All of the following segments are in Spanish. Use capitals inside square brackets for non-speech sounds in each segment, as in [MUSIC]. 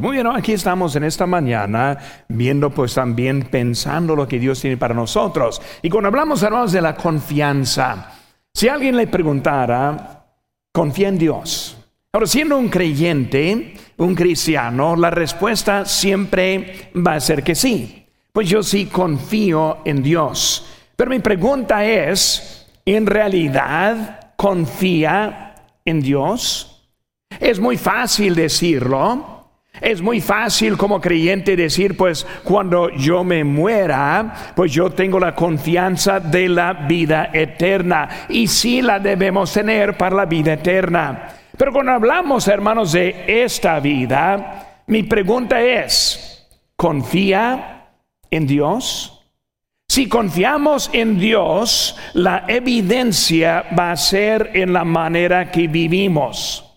Muy bien, aquí estamos en esta mañana viendo pues también pensando lo que Dios tiene para nosotros. Y cuando hablamos, hermanos, de la confianza, si alguien le preguntara, confía en Dios. Ahora, siendo un creyente, un cristiano, la respuesta siempre va a ser que sí. Pues yo sí confío en Dios. Pero mi pregunta es, ¿en realidad confía en Dios? Es muy fácil decirlo. Es muy fácil como creyente decir, pues cuando yo me muera, pues yo tengo la confianza de la vida eterna. Y sí la debemos tener para la vida eterna. Pero cuando hablamos, hermanos, de esta vida, mi pregunta es, ¿confía en Dios? Si confiamos en Dios, la evidencia va a ser en la manera que vivimos.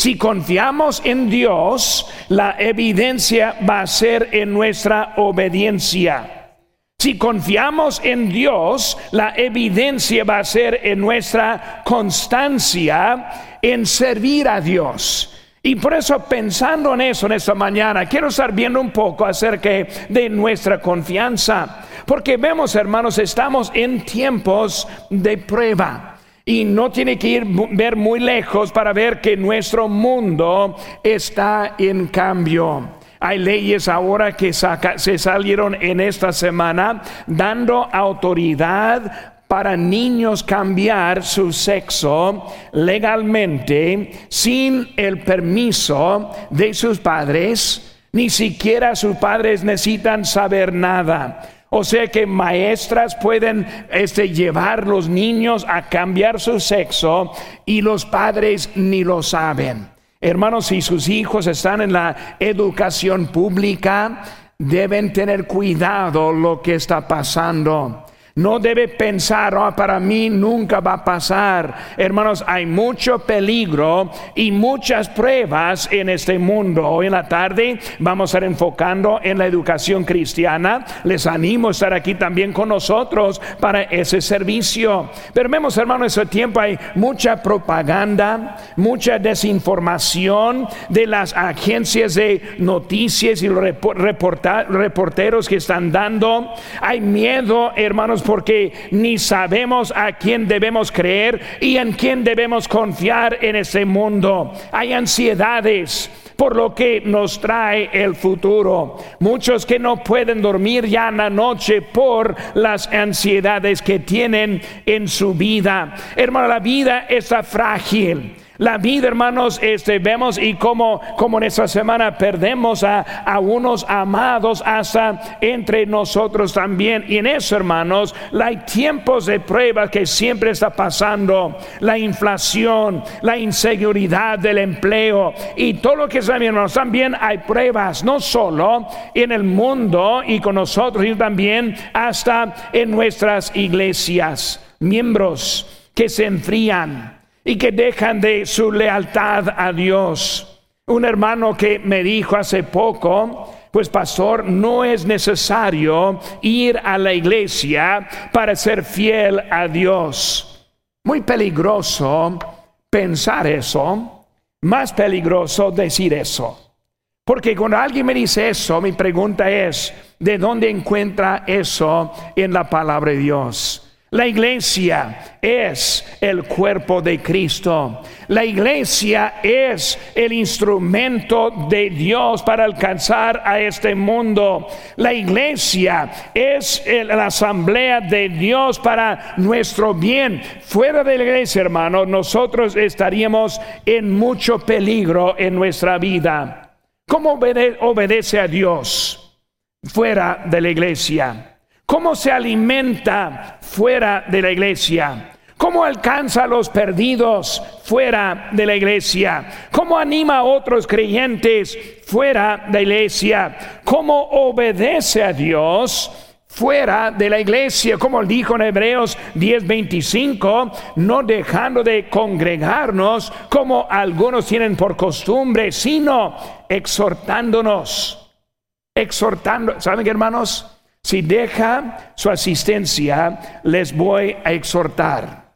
Si confiamos en Dios, la evidencia va a ser en nuestra obediencia. Si confiamos en Dios, la evidencia va a ser en nuestra constancia en servir a Dios. Y por eso pensando en eso en esta mañana, quiero estar viendo un poco acerca de nuestra confianza. Porque vemos, hermanos, estamos en tiempos de prueba. Y no tiene que ir ver muy lejos para ver que nuestro mundo está en cambio. Hay leyes ahora que se salieron en esta semana dando autoridad para niños cambiar su sexo legalmente sin el permiso de sus padres. Ni siquiera sus padres necesitan saber nada. O sea que maestras pueden este, llevar los niños a cambiar su sexo y los padres ni lo saben. Hermanos, si sus hijos están en la educación pública, deben tener cuidado lo que está pasando. No debe pensar, oh, para mí nunca va a pasar. Hermanos, hay mucho peligro y muchas pruebas en este mundo. Hoy en la tarde vamos a estar enfocando en la educación cristiana. Les animo a estar aquí también con nosotros para ese servicio. Pero vemos, hermanos, en ese tiempo hay mucha propaganda, mucha desinformación de las agencias de noticias y los reporteros que están dando. Hay miedo, hermanos porque ni sabemos a quién debemos creer y en quién debemos confiar en ese mundo. Hay ansiedades por lo que nos trae el futuro. Muchos que no pueden dormir ya en la noche por las ansiedades que tienen en su vida. Hermano, la vida está frágil. La vida, hermanos, este, vemos y como, como en esta semana perdemos a, a unos amados hasta entre nosotros también. Y en eso, hermanos, hay tiempos de prueba que siempre está pasando. La inflación, la inseguridad del empleo y todo lo que es hermanos. También hay pruebas, no solo en el mundo y con nosotros, sino también hasta en nuestras iglesias. Miembros que se enfrían y que dejan de su lealtad a Dios. Un hermano que me dijo hace poco, pues pastor, no es necesario ir a la iglesia para ser fiel a Dios. Muy peligroso pensar eso, más peligroso decir eso. Porque cuando alguien me dice eso, mi pregunta es, ¿de dónde encuentra eso en la palabra de Dios? La iglesia es el cuerpo de Cristo. La iglesia es el instrumento de Dios para alcanzar a este mundo. La iglesia es la asamblea de Dios para nuestro bien. Fuera de la iglesia, hermano, nosotros estaríamos en mucho peligro en nuestra vida. ¿Cómo obedece a Dios fuera de la iglesia? ¿Cómo se alimenta fuera de la iglesia? ¿Cómo alcanza a los perdidos fuera de la iglesia? ¿Cómo anima a otros creyentes fuera de la iglesia? ¿Cómo obedece a Dios? fuera de la iglesia, como dijo en Hebreos 10:25, no dejando de congregarnos como algunos tienen por costumbre, sino exhortándonos, exhortando, ¿saben qué hermanos? Si deja su asistencia, les voy a exhortar.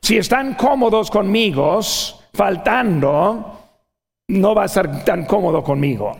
Si están cómodos conmigo, faltando, no va a estar tan cómodo conmigo.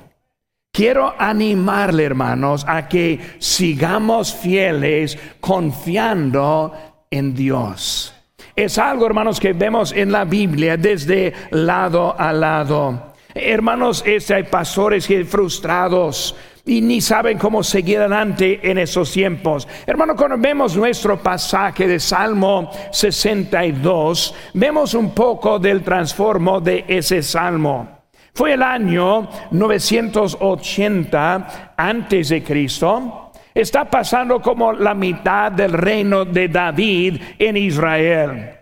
Quiero animarle, hermanos, a que sigamos fieles confiando en Dios. Es algo, hermanos, que vemos en la Biblia desde lado a lado. Hermanos, este, hay pastores que frustrados y ni saben cómo seguir adelante en esos tiempos. Hermano, cuando vemos nuestro pasaje de Salmo 62, vemos un poco del transformo de ese salmo. Fue el año 980 antes de Cristo. Está pasando como la mitad del reino de David en Israel.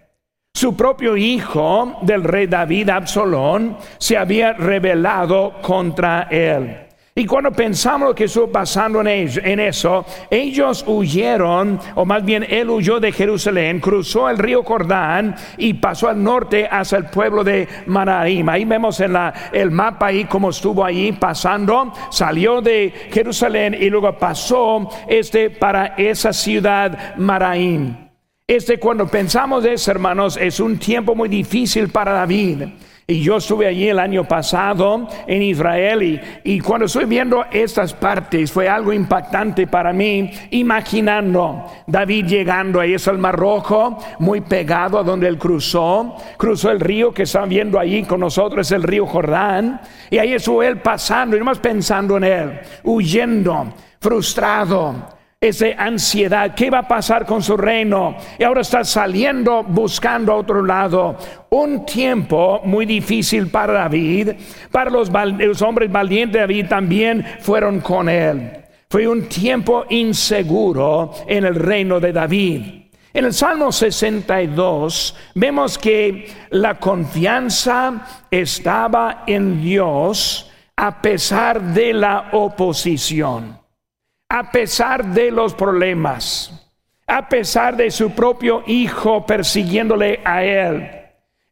Su propio hijo del rey David, Absalón, se había rebelado contra él. Y cuando pensamos lo que estuvo pasando en, eso, ellos huyeron, o más bien él huyó de Jerusalén, cruzó el río Jordán y pasó al norte hacia el pueblo de Manaim. Ahí vemos en la, el mapa ahí cómo estuvo ahí pasando, salió de Jerusalén y luego pasó este para esa ciudad Maraim. Este cuando pensamos de eso, hermanos, es un tiempo muy difícil para David. Y yo estuve allí el año pasado en Israel y, cuando estoy viendo estas partes fue algo impactante para mí, imaginando David llegando ahí es el Mar Rojo, muy pegado a donde él cruzó, cruzó el río que están viendo allí con nosotros, es el río Jordán, y ahí estuvo él pasando y más pensando en él, huyendo, frustrado esa ansiedad, ¿qué va a pasar con su reino? Y ahora está saliendo buscando a otro lado. Un tiempo muy difícil para David, para los, los hombres valientes de David también fueron con él. Fue un tiempo inseguro en el reino de David. En el Salmo 62 vemos que la confianza estaba en Dios a pesar de la oposición a pesar de los problemas, a pesar de su propio hijo persiguiéndole a él.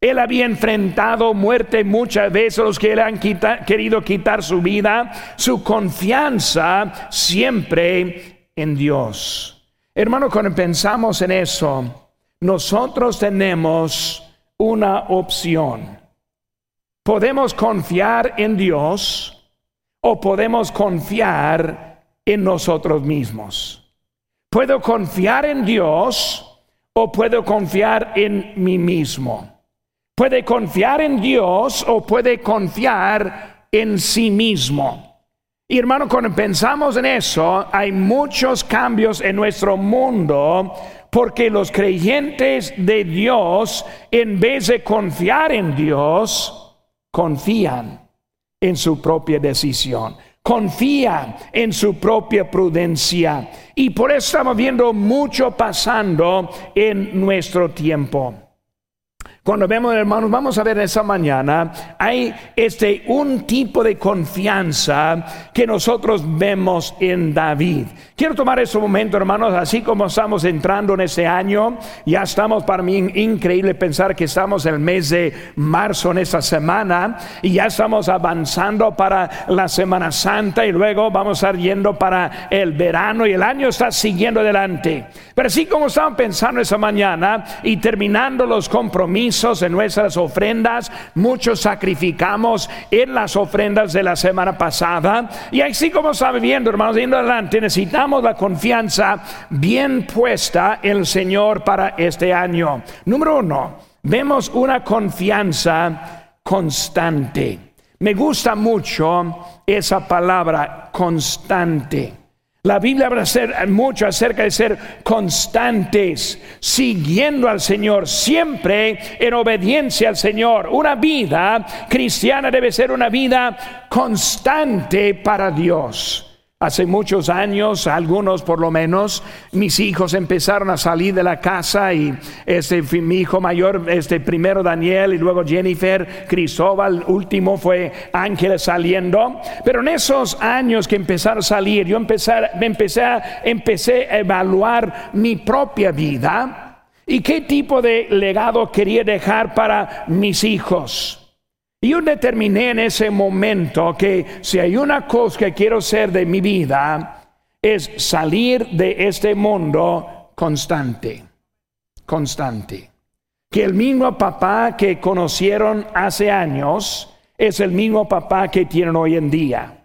Él había enfrentado muerte muchas veces, los que le han querido quitar su vida, su confianza siempre en Dios. Hermano, cuando pensamos en eso, nosotros tenemos una opción. Podemos confiar en Dios o podemos confiar en nosotros mismos. Puedo confiar en Dios o puedo confiar en mí mismo. Puede confiar en Dios o puede confiar en sí mismo. Y hermano, cuando pensamos en eso, hay muchos cambios en nuestro mundo porque los creyentes de Dios, en vez de confiar en Dios, confían en su propia decisión confía en su propia prudencia. Y por eso estamos viendo mucho pasando en nuestro tiempo. Cuando vemos, hermanos, vamos a ver esa mañana, hay este un tipo de confianza que nosotros vemos en David. Quiero tomar ese momento, hermanos, así como estamos entrando en ese año, ya estamos para mí increíble pensar que estamos en el mes de marzo en esta semana y ya estamos avanzando para la Semana Santa y luego vamos a ir yendo para el verano y el año está siguiendo adelante. Pero así como estamos pensando esa mañana y terminando los compromisos en nuestras ofrendas, muchos sacrificamos en las ofrendas de la semana pasada y así como estamos viendo, hermanos, yendo adelante, necesitamos la confianza bien puesta en el Señor para este año. Número uno, vemos una confianza constante. Me gusta mucho esa palabra constante. La Biblia habla mucho acerca de ser constantes, siguiendo al Señor, siempre en obediencia al Señor. Una vida cristiana debe ser una vida constante para Dios. Hace muchos años, algunos por lo menos, mis hijos empezaron a salir de la casa y este mi hijo mayor, este primero Daniel y luego Jennifer, Cristóbal, último fue Ángel saliendo. Pero en esos años que empezaron a salir, yo empecé, empecé, empecé a evaluar mi propia vida y qué tipo de legado quería dejar para mis hijos. Y yo determiné en ese momento que si hay una cosa que quiero ser de mi vida, es salir de este mundo constante, constante. Que el mismo papá que conocieron hace años, es el mismo papá que tienen hoy en día.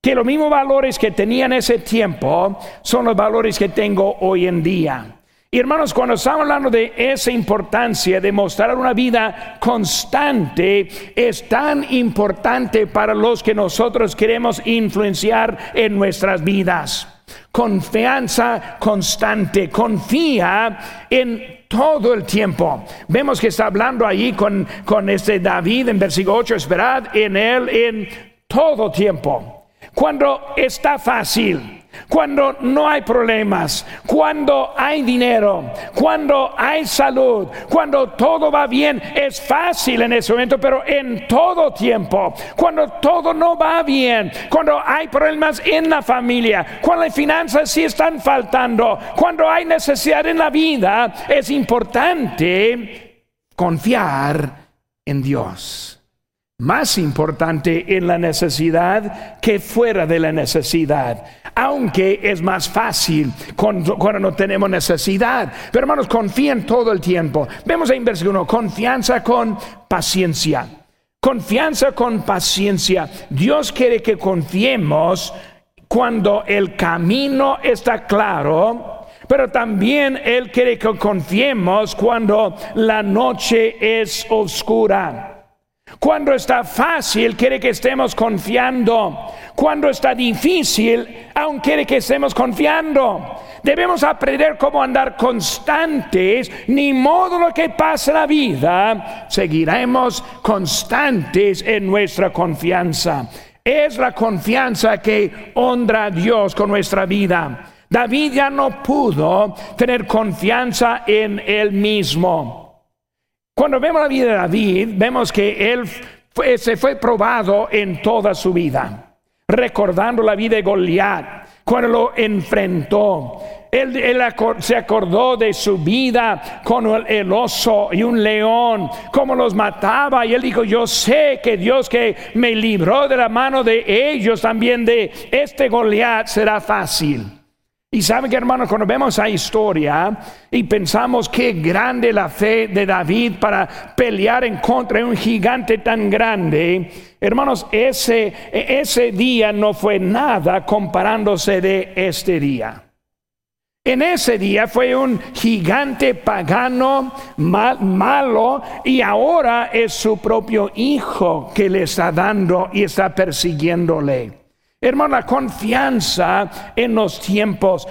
Que los mismos valores que tenía en ese tiempo son los valores que tengo hoy en día. Y hermanos, cuando estamos hablando de esa importancia de mostrar una vida constante, es tan importante para los que nosotros queremos influenciar en nuestras vidas. Confianza constante, confía en todo el tiempo. Vemos que está hablando allí con, con este David en versículo 8, esperad en él en todo tiempo. Cuando está fácil cuando no hay problemas, cuando hay dinero, cuando hay salud, cuando todo va bien, es fácil en ese momento, pero en todo tiempo, cuando todo no va bien, cuando hay problemas en la familia, cuando las finanzas sí están faltando, cuando hay necesidad en la vida, es importante confiar en Dios. Más importante en la necesidad que fuera de la necesidad, aunque es más fácil cuando, no tenemos necesidad. Pero hermanos, confíen todo el tiempo. Vemos en versículo 1, confianza con paciencia. Confianza con paciencia. Dios quiere que confiemos cuando el camino está claro, pero también Él quiere que confiemos cuando la noche es oscura. Cuando está fácil, quiere que estemos confiando. Cuando está difícil, aún quiere que estemos confiando. Debemos aprender cómo andar constantes, ni modo lo que pase la vida, seguiremos constantes en nuestra confianza. Es la confianza que honra a Dios con nuestra vida. David ya no pudo tener confianza en él mismo. Cuando vemos la vida de David, vemos que él se fue probado en toda su vida, recordando la vida de Goliat, cuando lo enfrentó. Él, se acordó de su vida con el, oso y un león, cómo los mataba. Y él dijo, yo sé que Dios que me libró de la mano de ellos, también de este Goliat será fácil. Y saben que hermanos, cuando vemos esa historia y pensamos qué grande la fe de David para pelear en contra de un gigante tan grande, hermanos, ese, ese día no fue nada comparándose de este día. En ese día fue un gigante pagano malo y ahora es su propio hijo que le está dando y está persiguiéndole. Hermano, la confianza en los tiempos,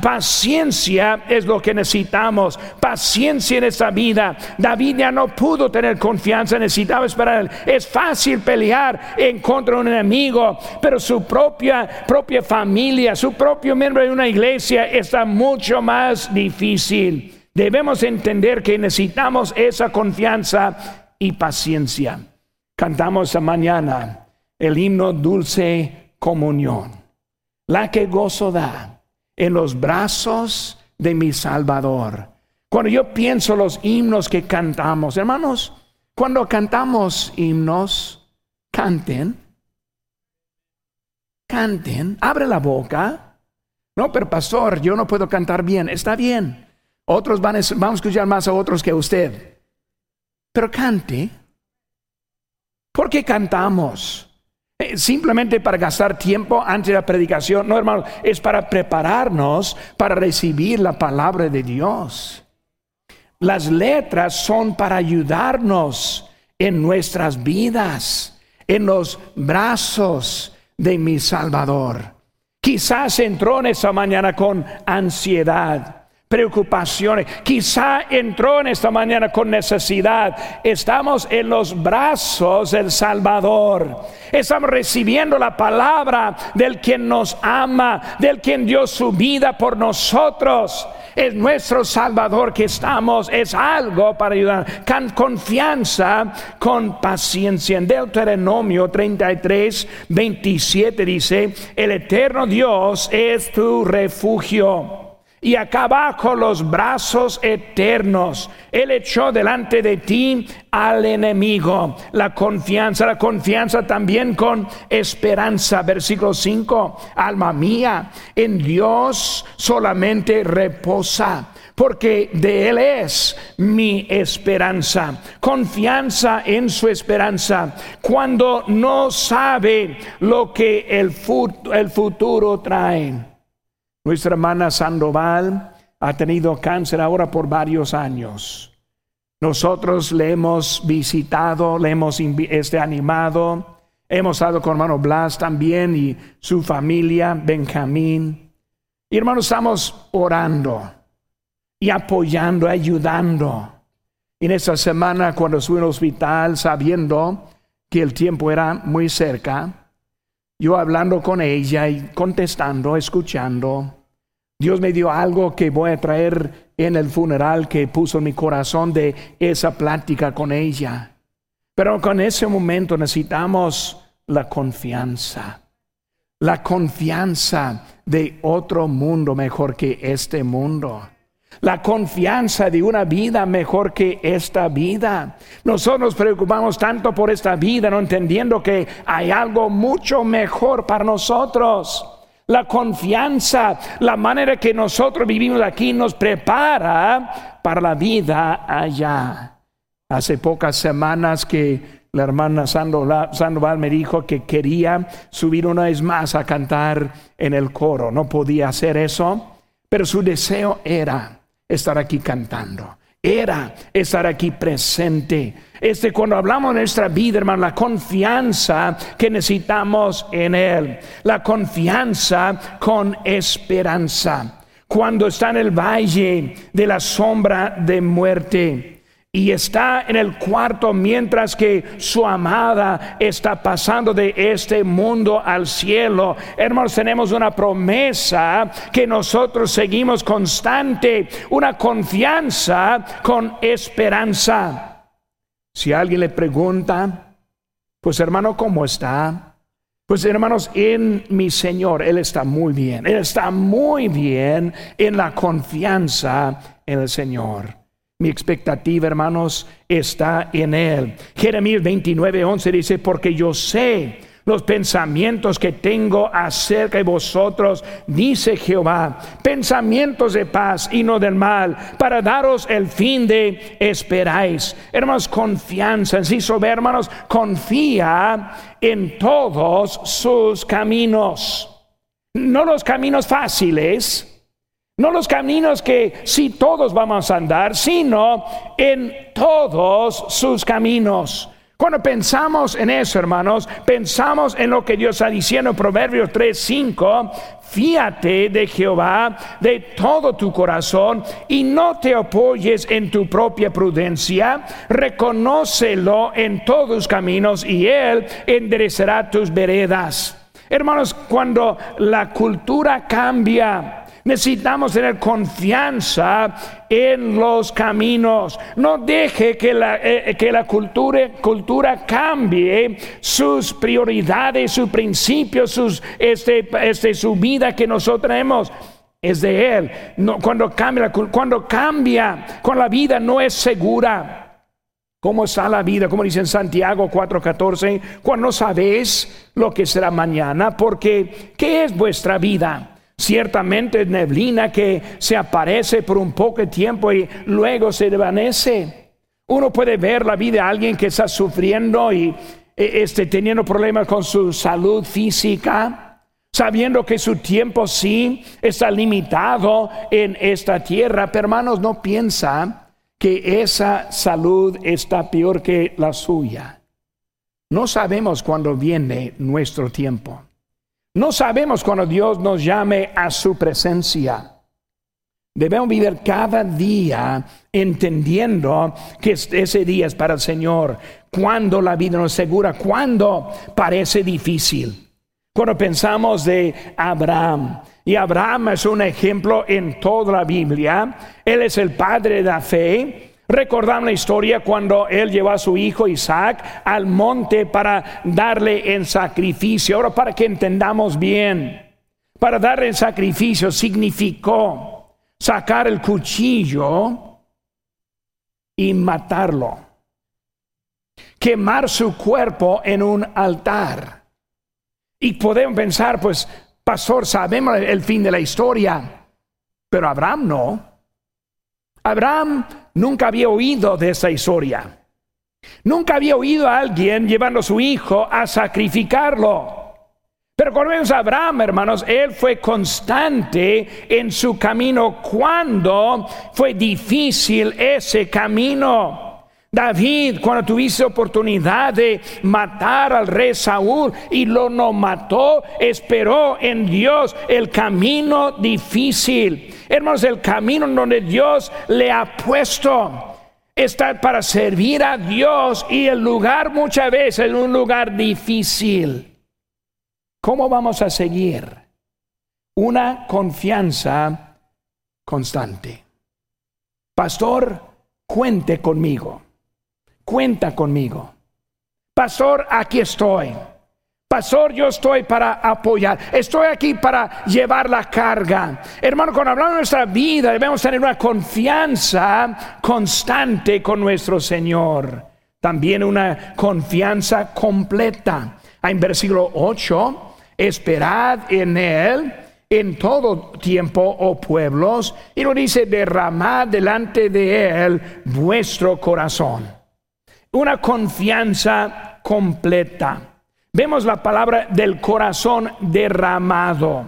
paciencia es lo que necesitamos, paciencia en esta vida. David ya no pudo tener confianza, necesitaba esperar. Es fácil pelear en contra de un enemigo, pero su propia, propia familia, su propio miembro de una iglesia está mucho más difícil. Debemos entender que necesitamos esa confianza y paciencia. Cantamos esta mañana el himno dulce comunión, la que gozo da en los brazos de mi Salvador. Cuando yo pienso los himnos que cantamos, hermanos, cuando cantamos himnos, canten, canten, abre la boca. No, pero pastor, yo no puedo cantar bien. Está bien. Otros van a, a escuchar más a otros que usted. Pero cante. ¿Por qué cantamos? Eh, simplemente para gastar tiempo antes de la predicación. No, hermano, es para prepararnos para recibir la palabra de Dios. Las letras son para ayudarnos en nuestras vidas, en los brazos de mi Salvador. Quizás entró en esta mañana con ansiedad preocupaciones. Quizá entró en esta mañana con necesidad. Estamos en los brazos del Salvador. Estamos recibiendo la palabra del quien nos ama, del quien dio su vida por nosotros. Es nuestro Salvador que estamos, es algo para ayudar. Con confianza, con paciencia. En Deuteronomio 33, 27 dice, el eterno Dios es tu refugio y acá abajo los brazos eternos. Él echó delante de ti al enemigo. La confianza, la confianza también con esperanza. Versículo 5, alma mía, en Dios solamente reposa porque de Él es mi esperanza. Confianza en su esperanza cuando no sabe lo que el, futuro trae. Nuestra hermana Sandoval ha tenido cáncer ahora por varios años. Nosotros le hemos visitado, le hemos este, animado, hemos estado con hermano Blas también y su familia, Benjamín. Y hermanos, estamos orando y apoyando, ayudando. En esta semana, cuando estuve en hospital, sabiendo que el tiempo era muy cerca, yo hablando con ella y contestando, escuchando, Dios me dio algo que voy a traer en el funeral que puso en mi corazón de esa plática con ella. Pero con ese momento necesitamos la confianza. La confianza de otro mundo mejor que este mundo la confianza de una vida mejor que esta vida. Nosotros nos preocupamos tanto por esta vida, no entendiendo que hay algo mucho mejor para nosotros. La confianza, la manera que nosotros vivimos aquí nos prepara para la vida allá. Hace pocas semanas que la hermana Sandoval me dijo que quería subir una vez más a cantar en el coro. No podía hacer eso, pero su deseo era estar aquí cantando. Era estar aquí presente. Este, cuando hablamos de nuestra vida, hermano, la confianza que necesitamos en Él. La confianza con esperanza. Cuando está en el valle de la sombra de muerte y está en el cuarto mientras que su amada está pasando de este mundo al cielo. Hermanos, tenemos una promesa que nosotros seguimos constante, una confianza con esperanza. Si alguien le pregunta, pues hermano, ¿cómo está? Pues hermanos, en mi Señor, Él está muy bien. Él está muy bien en la confianza en el Señor. Mi expectativa, hermanos, está en Él. Jeremías 29, 11 dice, porque yo sé los pensamientos que tengo acerca de vosotros, dice Jehová, pensamientos de paz y no del mal, para daros el fin de esperáis. Hermanos, confianza, en sí sobre hermanos, confía en todos sus caminos. No los caminos fáciles, no los caminos que si todos vamos a andar, sino en todos sus caminos. Cuando pensamos en eso, hermanos, pensamos en lo que Dios está diciendo en Proverbios 3, 5. Fíate de Jehová de todo tu corazón y no te apoyes en tu propia prudencia. Reconócelo en todos tus caminos y Él enderezará tus veredas. Hermanos, cuando la cultura cambia, Necesitamos tener confianza en los caminos. No deje que la, eh, que la cultura, cultura cambie sus prioridades, sus principios, sus, este, este, su vida que nosotros tenemos es de Él. No, cuando, cambia, cuando cambia, con la vida no es segura. ¿Cómo está la vida? Como dice en Santiago 4:14, cuando no sabéis lo que será mañana, porque ¿qué es vuestra vida? Ciertamente neblina que se aparece por un poco de tiempo y luego se desvanece. Uno puede ver la vida de alguien que está sufriendo y e, este, teniendo problemas con su salud física, sabiendo que su tiempo sí está limitado en esta tierra, pero hermanos, no piensa que esa salud está peor que la suya. No sabemos cuándo viene nuestro tiempo. No sabemos cuando Dios nos llame a su presencia. Debemos vivir cada día entendiendo que ese día es para el Señor. Cuando la vida nos segura, cuando parece difícil. Cuando pensamos de Abraham, y Abraham es un ejemplo en toda la Biblia, él es el padre de la fe, Recordamos la historia cuando él llevó a su hijo Isaac al monte para darle en sacrificio. Ahora para que entendamos bien, para darle en sacrificio significó sacar el cuchillo y matarlo. Quemar su cuerpo en un altar. Y podemos pensar, pues, pastor, sabemos el fin de la historia, pero Abraham no. Abraham nunca había oído de esa historia. Nunca había oído a alguien llevando a su hijo a sacrificarlo. Pero cuando vemos a Abraham, hermanos, él fue constante en su camino cuando fue difícil ese camino. David, cuando tuviste oportunidad de matar al rey Saúl y lo no mató, esperó en Dios el camino difícil. Hermanos, el camino donde Dios le ha puesto está para servir a Dios y el lugar muchas veces es un lugar difícil. ¿Cómo vamos a seguir? Una confianza constante. Pastor, cuente conmigo. Cuenta conmigo. Pastor, aquí estoy. Pastor, yo estoy para apoyar. Estoy aquí para llevar la carga. Hermano, cuando hablamos de nuestra vida, debemos tener una confianza constante con nuestro Señor. También una confianza completa. En versículo 8, esperad en Él en todo tiempo, oh pueblos, y lo dice, derramad delante de Él vuestro corazón una confianza completa. Vemos la palabra del corazón derramado.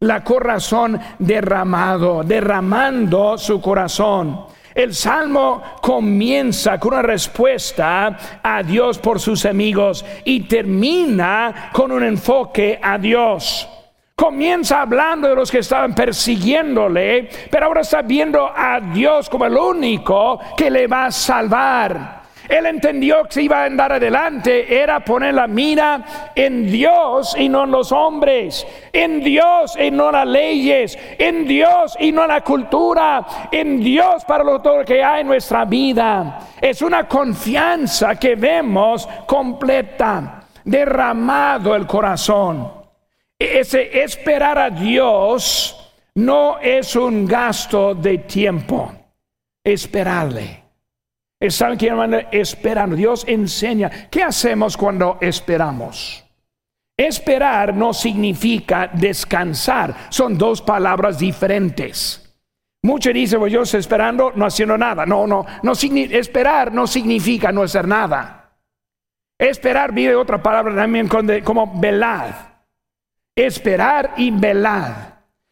La corazón derramado, derramando su corazón. El salmo comienza con una respuesta a Dios por sus amigos y termina con un enfoque a Dios. Comienza hablando de los que estaban persiguiéndole, pero ahora está viendo a Dios como el único que le va a salvar. Él entendió que se iba a andar adelante era poner la mira en Dios y no en los hombres, en Dios y no en las leyes, en Dios y no en la cultura, en Dios para lo todo que hay en nuestra vida. Es una confianza que vemos completa, derramado el corazón. Ese esperar a Dios no es un gasto de tiempo, esperarle. ¿Saben qué hermano? Esperando. Dios enseña. ¿Qué hacemos cuando esperamos? Esperar no significa descansar. Son dos palabras diferentes. Muchos dicen, pues yo estoy esperando, no haciendo nada. No, no, no esperar no significa no hacer nada. Esperar viene otra palabra también como velad. Esperar y velad.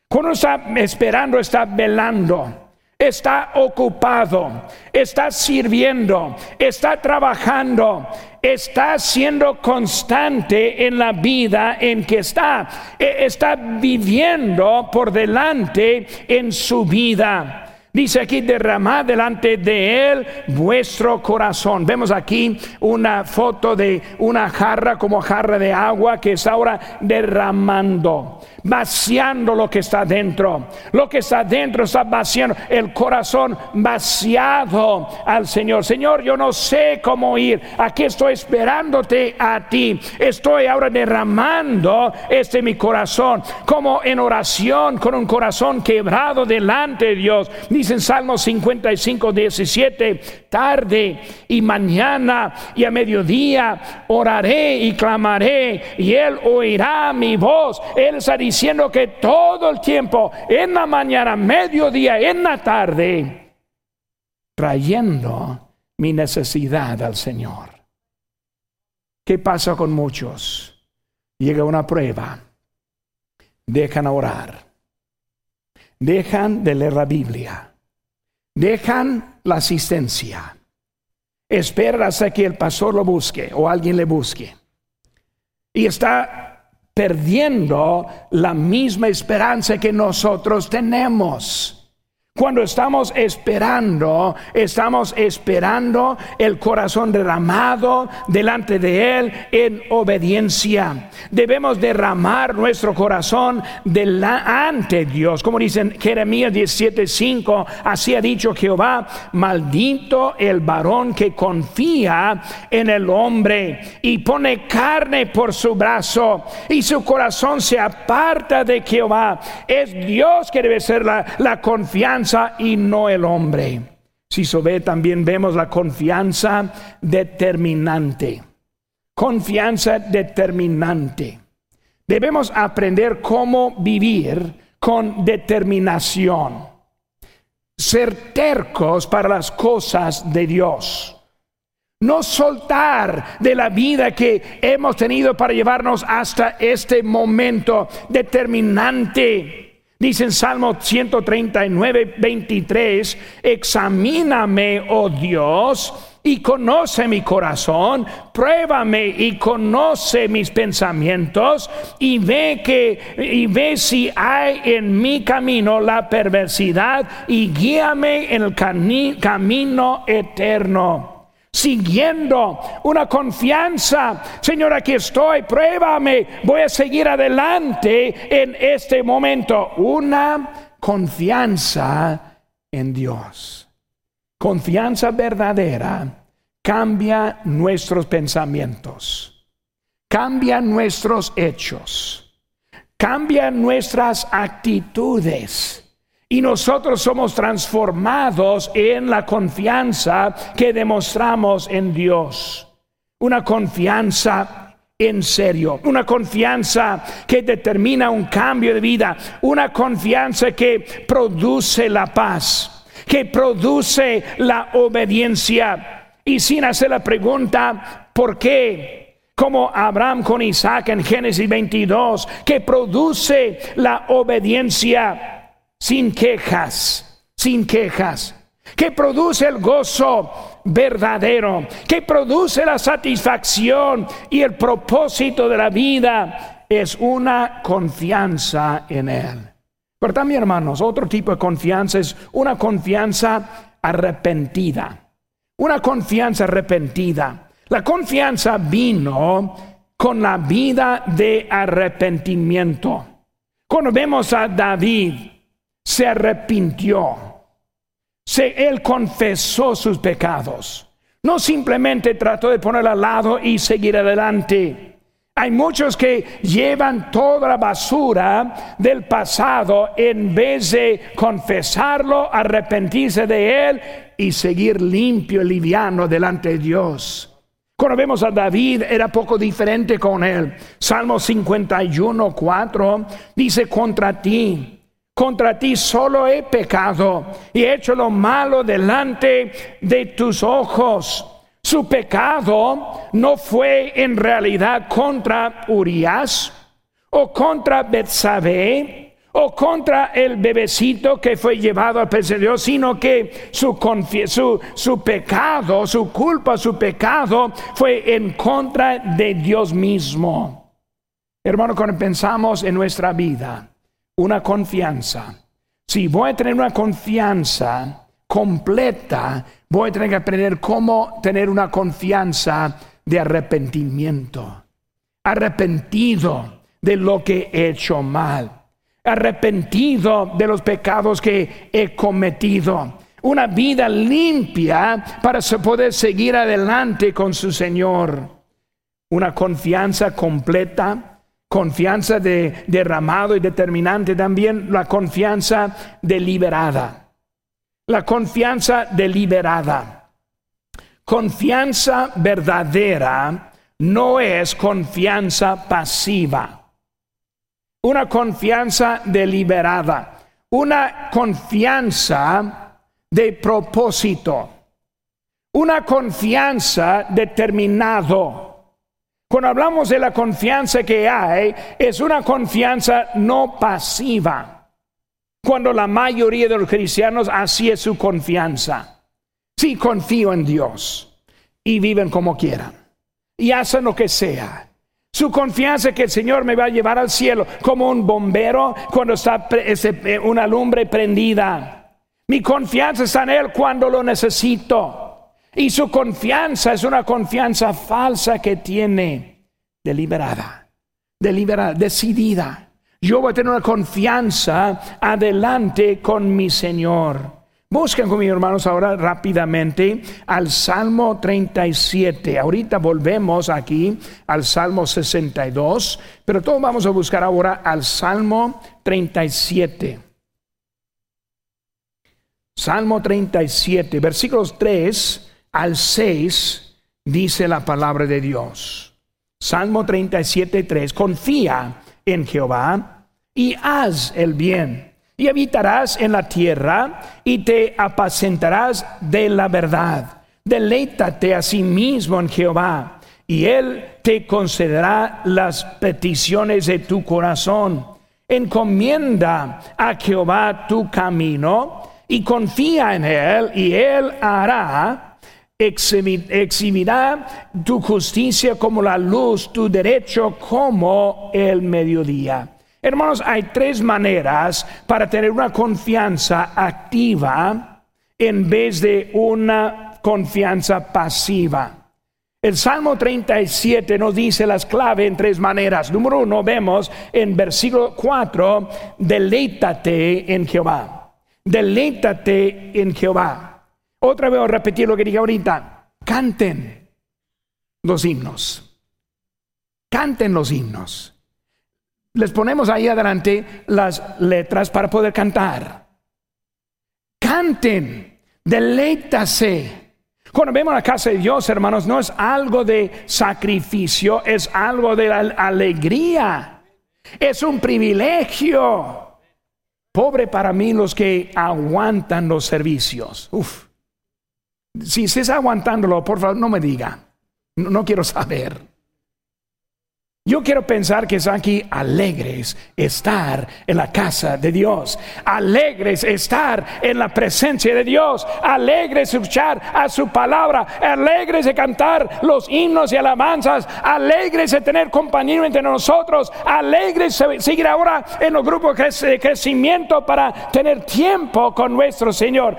Cuando está esperando, está velando está ocupado, está sirviendo, está trabajando, está siendo constante en la vida en que está, e, está viviendo por delante en su vida. Dice aquí, derramad delante de él vuestro corazón. Vemos aquí una foto de una jarra como jarra de agua que está ahora derramando vaciando lo que está dentro. Lo que está dentro está vaciando el corazón vaciado al Señor. Señor, yo no sé cómo ir. Aquí estoy esperándote a ti. Estoy ahora derramando este mi corazón como en oración con un corazón quebrado delante de Dios. Dice en Salmo 55, 17, tarde y mañana y a mediodía oraré y clamaré y Él oirá mi voz. Él está diciendo que todo el tiempo, en la mañana, mediodía, en la tarde, trayendo mi necesidad al Señor. ¿Qué pasa con muchos? Llega una prueba, dejan orar, dejan de leer la Biblia, dejan la asistencia, esperan hasta que el pastor lo busque o alguien le busque. Y está perdiendo la misma esperanza que nosotros tenemos. Cuando estamos esperando, estamos esperando el corazón derramado delante de Él en obediencia. Debemos derramar nuestro corazón delante de Dios. Como dicen Jeremías 17:5, así ha dicho Jehová, maldito el varón que confía en el hombre y pone carne por su brazo y su corazón se aparta de Jehová. Es Dios que debe ser la, la confianza y no el hombre. Si se ve, también vemos la confianza determinante. Confianza determinante. Debemos aprender cómo vivir con determinación. ser tercos para las cosas de Dios. No soltar de la vida que hemos tenido para llevarnos hasta este momento determinante. Dice en Salmo 139, 23, examíname, oh Dios, y conoce mi corazón, pruébame y conoce mis pensamientos y ve que y ve si hay en mi camino la perversidad y guíame en el camino eterno siguiendo una confianza. Señor, aquí estoy, pruébame, voy a seguir adelante en este momento. Una confianza en Dios. Confianza verdadera cambia nuestros pensamientos, cambia nuestros hechos, cambia nuestras actitudes. Y nosotros somos transformados en la confianza que demostramos en Dios. Una confianza en serio, una confianza que determina un cambio de vida, una confianza que produce la paz que produce la obediencia. Y sin hacer la pregunta, ¿por qué? Como Abraham con Isaac en Génesis 22, que produce la obediencia sin quejas, sin quejas, que produce el gozo verdadero, que produce la satisfacción y el propósito de la vida, es una confianza en Él. Pero también, hermanos, otro tipo de confianza es una confianza arrepentida. Una confianza arrepentida. La confianza vino con la vida de arrepentimiento. Cuando vemos a David, se arrepintió. Se, él confesó sus pecados. No simplemente trató de poner al lado y seguir adelante. Hay muchos que llevan toda la basura del pasado en vez de confesarlo, arrepentirse de él y seguir limpio y liviano delante de Dios. Cuando vemos a David era poco diferente con él. Salmo 51, 4 dice contra ti. Contra ti solo he pecado y he hecho lo malo delante de tus ojos su pecado no fue en realidad contra Urias o contra Betsabé o contra el bebecito que fue llevado al presencia de Dios, sino que su, su, su pecado, su culpa, su pecado fue en contra de Dios mismo. Hermano, cuando pensamos en nuestra vida, una confianza, si voy a tener una confianza completa, voy a tener que aprender cómo tener una confianza de arrepentimiento. Arrepentido de lo que he hecho mal. Arrepentido de los pecados que he cometido. Una vida limpia para poder seguir adelante con su Señor. Una confianza completa confianza de derramado y determinante también la confianza deliberada la confianza deliberada. Confianza verdadera no es confianza pasiva. Una confianza deliberada. Una confianza de propósito. Una confianza determinado. Cuando hablamos de la confianza que hay, es una confianza no pasiva cuando la mayoría de los cristianos así es su confianza. Sí, confío en Dios y viven como quieran y hacen lo que sea. Su confianza que el Señor me va a llevar al cielo como un bombero cuando está eh, una lumbre prendida. Mi confianza está en Él cuando lo necesito. Y su confianza es una confianza falsa que tiene deliberada, deliberada, decidida. Yo voy a tener una confianza adelante con mi Señor. Busquen conmigo, hermanos, ahora rápidamente al Salmo 37. Ahorita volvemos aquí al Salmo 62, pero todos vamos a buscar ahora al Salmo 37. Salmo 37, versículos 3 al 6, dice la palabra de Dios. Salmo 37, 3. Confía en Jehová y haz el bien y habitarás en la tierra y te apacentarás de la verdad. Deleítate a sí mismo en Jehová y él te concederá las peticiones de tu corazón. Encomienda a Jehová tu camino y confía en él y él hará exhibirá tu justicia como la luz, tu derecho como el mediodía. Hermanos, hay tres maneras para tener una confianza activa en vez de una confianza pasiva. El Salmo 37 nos dice las claves en tres maneras. Número uno, vemos en versículo 4, deleítate en Jehová. Deleítate en Jehová. Otra vez a repetir lo que dije ahorita. Canten los himnos. Canten los himnos. Les ponemos ahí adelante las letras para poder cantar. Canten, deleítase cuando vemos la casa de Dios, hermanos, no es algo de sacrificio, es algo de alegría. Es un privilegio. Pobre para mí los que aguantan los servicios. Uf. Si estés aguantándolo, por favor, no me diga. no quiero saber. Yo quiero pensar que están aquí alegres estar en la casa de Dios, alegres estar en la presencia de Dios, alegres escuchar a su palabra, alegres de cantar los himnos y alabanzas, alegres de tener compañía entre nosotros, alegres de seguir ahora en los grupos de crecimiento para tener tiempo con nuestro Señor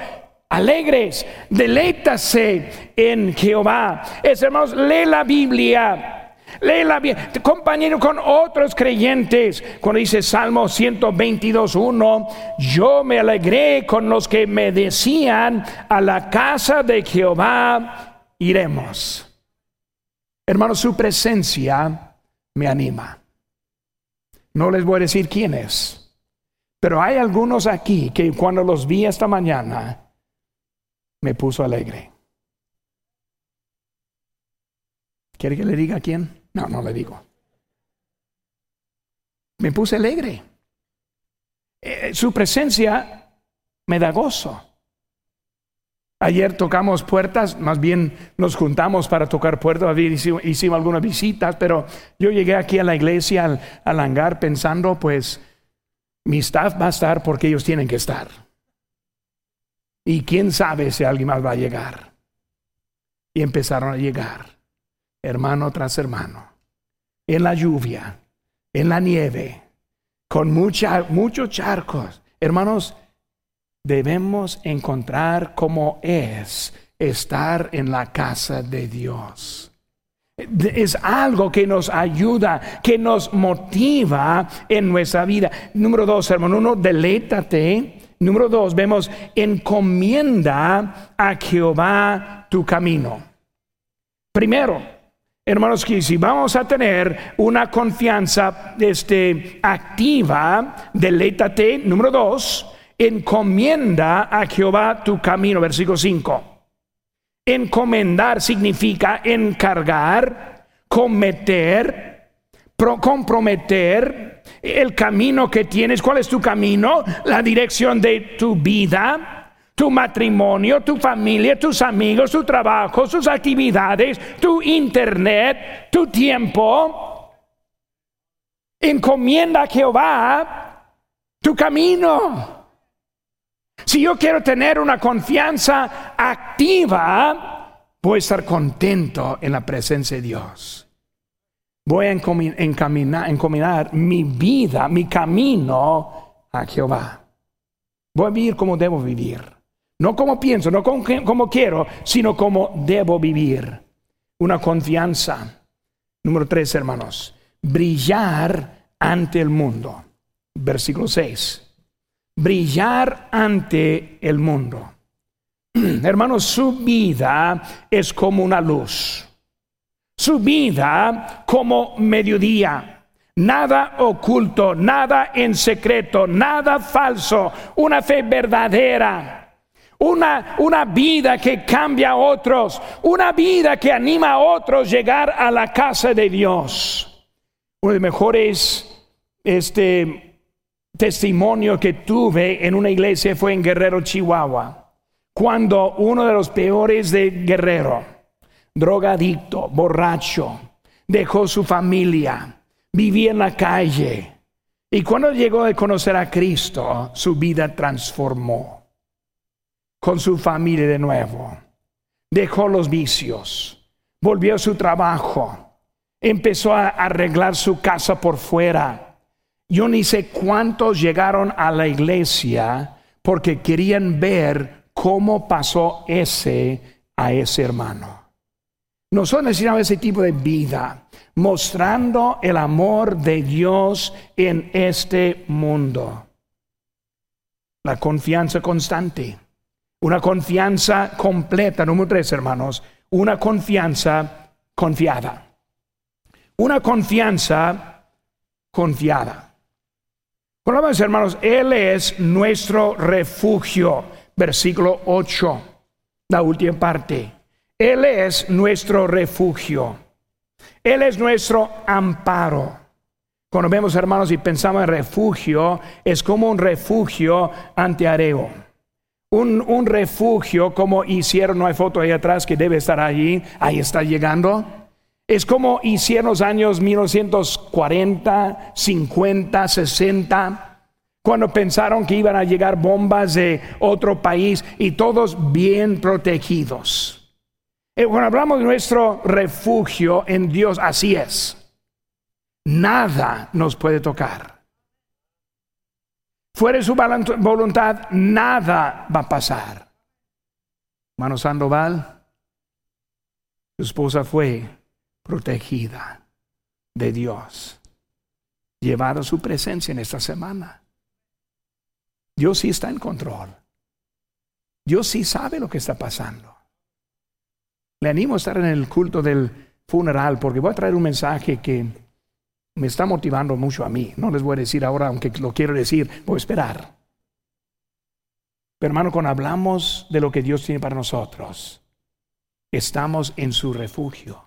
alegres, deleítase en Jehová. Es hermanos, lee la Biblia Léela bien, compañero con otros creyentes. Cuando dice Salmo 122.1, yo me alegré con los que me decían, a la casa de Jehová iremos. Hermano, su presencia me anima. No les voy a decir quién es, pero hay algunos aquí que cuando los vi esta mañana, me puso alegre. ¿Quiere que le diga quién? No, no le digo. Me puse alegre. Eh, su presencia me da gozo. Ayer tocamos puertas, más bien nos juntamos para tocar puertas, hicimos, hicimos algunas visitas, pero yo llegué aquí a la iglesia, al, al hangar, pensando, pues, mi staff va a estar porque ellos tienen que estar. Y quién sabe si alguien más va a llegar. Y empezaron a llegar hermano tras hermano, en la lluvia, en la nieve, con mucha, muchos charcos. Hermanos, debemos encontrar cómo es estar en la casa de Dios. Es algo que nos ayuda, que nos motiva en nuestra vida. Número dos, hermano, uno, deleítate. Número dos, vemos, encomienda a Jehová tu camino. Primero, Hermanos, que si vamos a tener una confianza este, activa, deleítate, número dos, encomienda a Jehová tu camino, versículo 5. Encomendar significa encargar, cometer, comprometer el camino que tienes. ¿Cuál es tu camino? La dirección de tu vida tu matrimonio, tu familia, tus amigos, tu trabajo, sus actividades, tu internet, tu tiempo. Encomienda a Jehová tu camino. Si yo quiero tener una confianza activa, voy a estar contento en la presencia de Dios. Voy a encaminar, encaminar mi vida, mi camino a Jehová. Voy a vivir como debo vivir. No como pienso, no como, quiero, sino como debo vivir. Una confianza. Número tres, hermanos. Brillar ante el mundo. Versículo 6. Brillar ante el mundo. [CLEARS THROAT] Hermanos, su vida es como una luz. Su vida como mediodía. Nada oculto, nada en secreto, nada falso. Una fe verdadera una, una vida que cambia a otros, una vida que anima a otros a llegar a la casa de Dios. Uno de los mejores este, testimonio que tuve en una iglesia fue en Guerrero, Chihuahua, cuando uno de los peores de Guerrero, drogadicto, borracho, dejó su familia, vivía en la calle, y cuando llegó a conocer a Cristo, su vida transformó con su familia de nuevo. Dejó los vicios, volvió a su trabajo, empezó a arreglar su casa por fuera. Yo ni sé cuántos llegaron a la iglesia porque querían ver cómo pasó ese a ese hermano. Nosotros necesitamos ese tipo de vida mostrando el amor de Dios en este mundo. La confianza constante, una confianza completa, número tres, hermanos, una confianza confiada. Una confianza confiada. Hermanos, Él es nuestro refugio. Versículo 8, la última parte. Él es nuestro refugio. Él es nuestro amparo. Cuando vemos hermanos y pensamos en refugio, es como un refugio ante areo. Un, un, refugio como hicieron, no hay foto ahí atrás que debe estar allí, ahí está llegando. Es como hicieron los años 1940, 50, 60, cuando pensaron que iban a llegar bombas de otro país y todos bien protegidos. Eh, cuando hablamos de nuestro refugio en Dios, así es. Nada nos puede tocar. Fuera de su voluntad, nada va a pasar. Mano Sandoval, su esposa fue protegida de Dios, llevada a su presencia en esta semana. Dios sí está en control. Dios sí sabe lo que está pasando. Le animo a estar en el culto del funeral porque voy a traer un mensaje que me está motivando mucho a mí. No les voy a decir ahora, aunque lo quiero decir, voy a esperar. Pero hermano, cuando hablamos de lo que Dios tiene para nosotros, estamos en su refugio.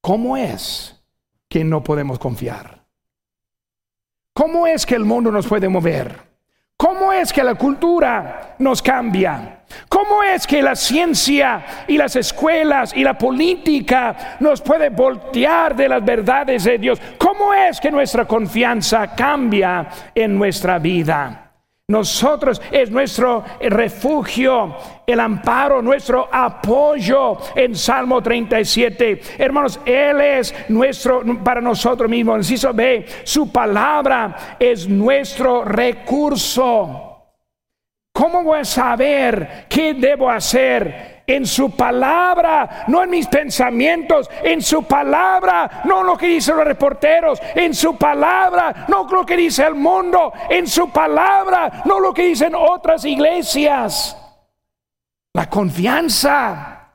¿Cómo es que no podemos confiar? ¿Cómo es que el mundo nos puede mover? ¿Cómo es que la cultura nos cambia? ¿Cómo es que la ciencia y las escuelas y la política nos puede voltear de las verdades de Dios? ¿Cómo es que nuestra confianza cambia en nuestra vida? Nosotros es nuestro refugio, el amparo, nuestro apoyo en Salmo 37. Hermanos, Él es nuestro, para nosotros mismos. Inciso B, su palabra es nuestro recurso. ¿Cómo voy a saber qué debo hacer? En su palabra, no en mis pensamientos, en su palabra, no lo que dicen los reporteros, en su palabra, no lo que dice el mundo, en su palabra, no lo que dicen otras iglesias. La confianza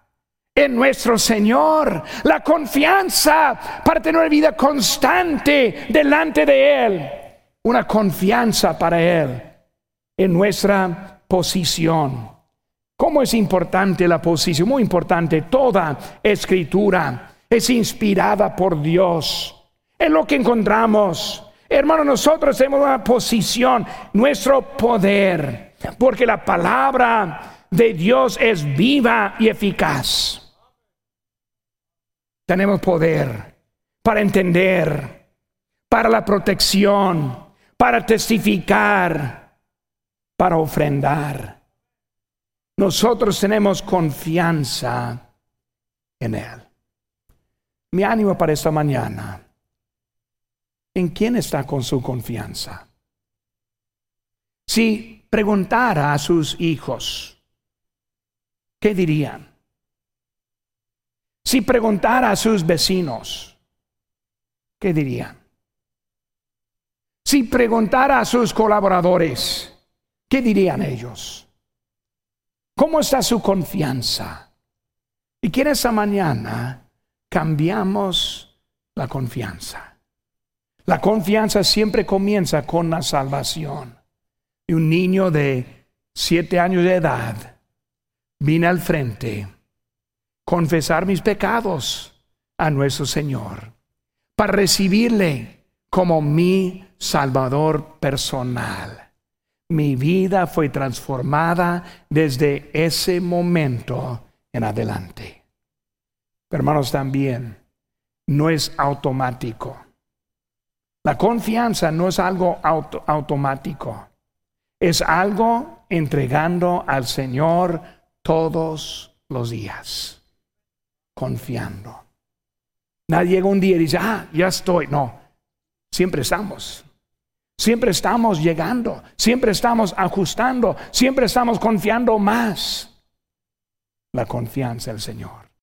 en nuestro Señor, la confianza para tener una vida constante delante de Él, una confianza para Él en nuestra posición. ¿Cómo es importante la posición? Muy importante. Toda escritura es inspirada por Dios. Es lo que encontramos. Hermano, nosotros tenemos una posición, nuestro poder, porque la palabra de Dios es viva y eficaz. Tenemos poder para entender, para la protección, para testificar, para ofrendar. Nosotros tenemos confianza en Él. Mi ánimo para esta mañana. ¿En quién está con su confianza? Si preguntara a sus hijos, ¿qué dirían? Si preguntara a sus vecinos, ¿qué dirían? Si preguntara a sus colaboradores, ¿Qué dirían ellos? ¿Cómo está su confianza? Y que en esa mañana cambiamos la confianza. La confianza siempre comienza con la salvación. Y un niño de siete años de edad vine al frente confesar mis pecados a nuestro Señor para recibirle como mi Salvador personal. Mi vida fue transformada desde ese momento en adelante. Hermanos, también no es automático. La confianza no es algo automático. Es algo entregando al Señor todos los días, confiando. Nadie llega un día y dice, ah, ya estoy. No, siempre estamos. Siempre estamos llegando, siempre estamos ajustando, siempre estamos confiando más. La confianza del Señor.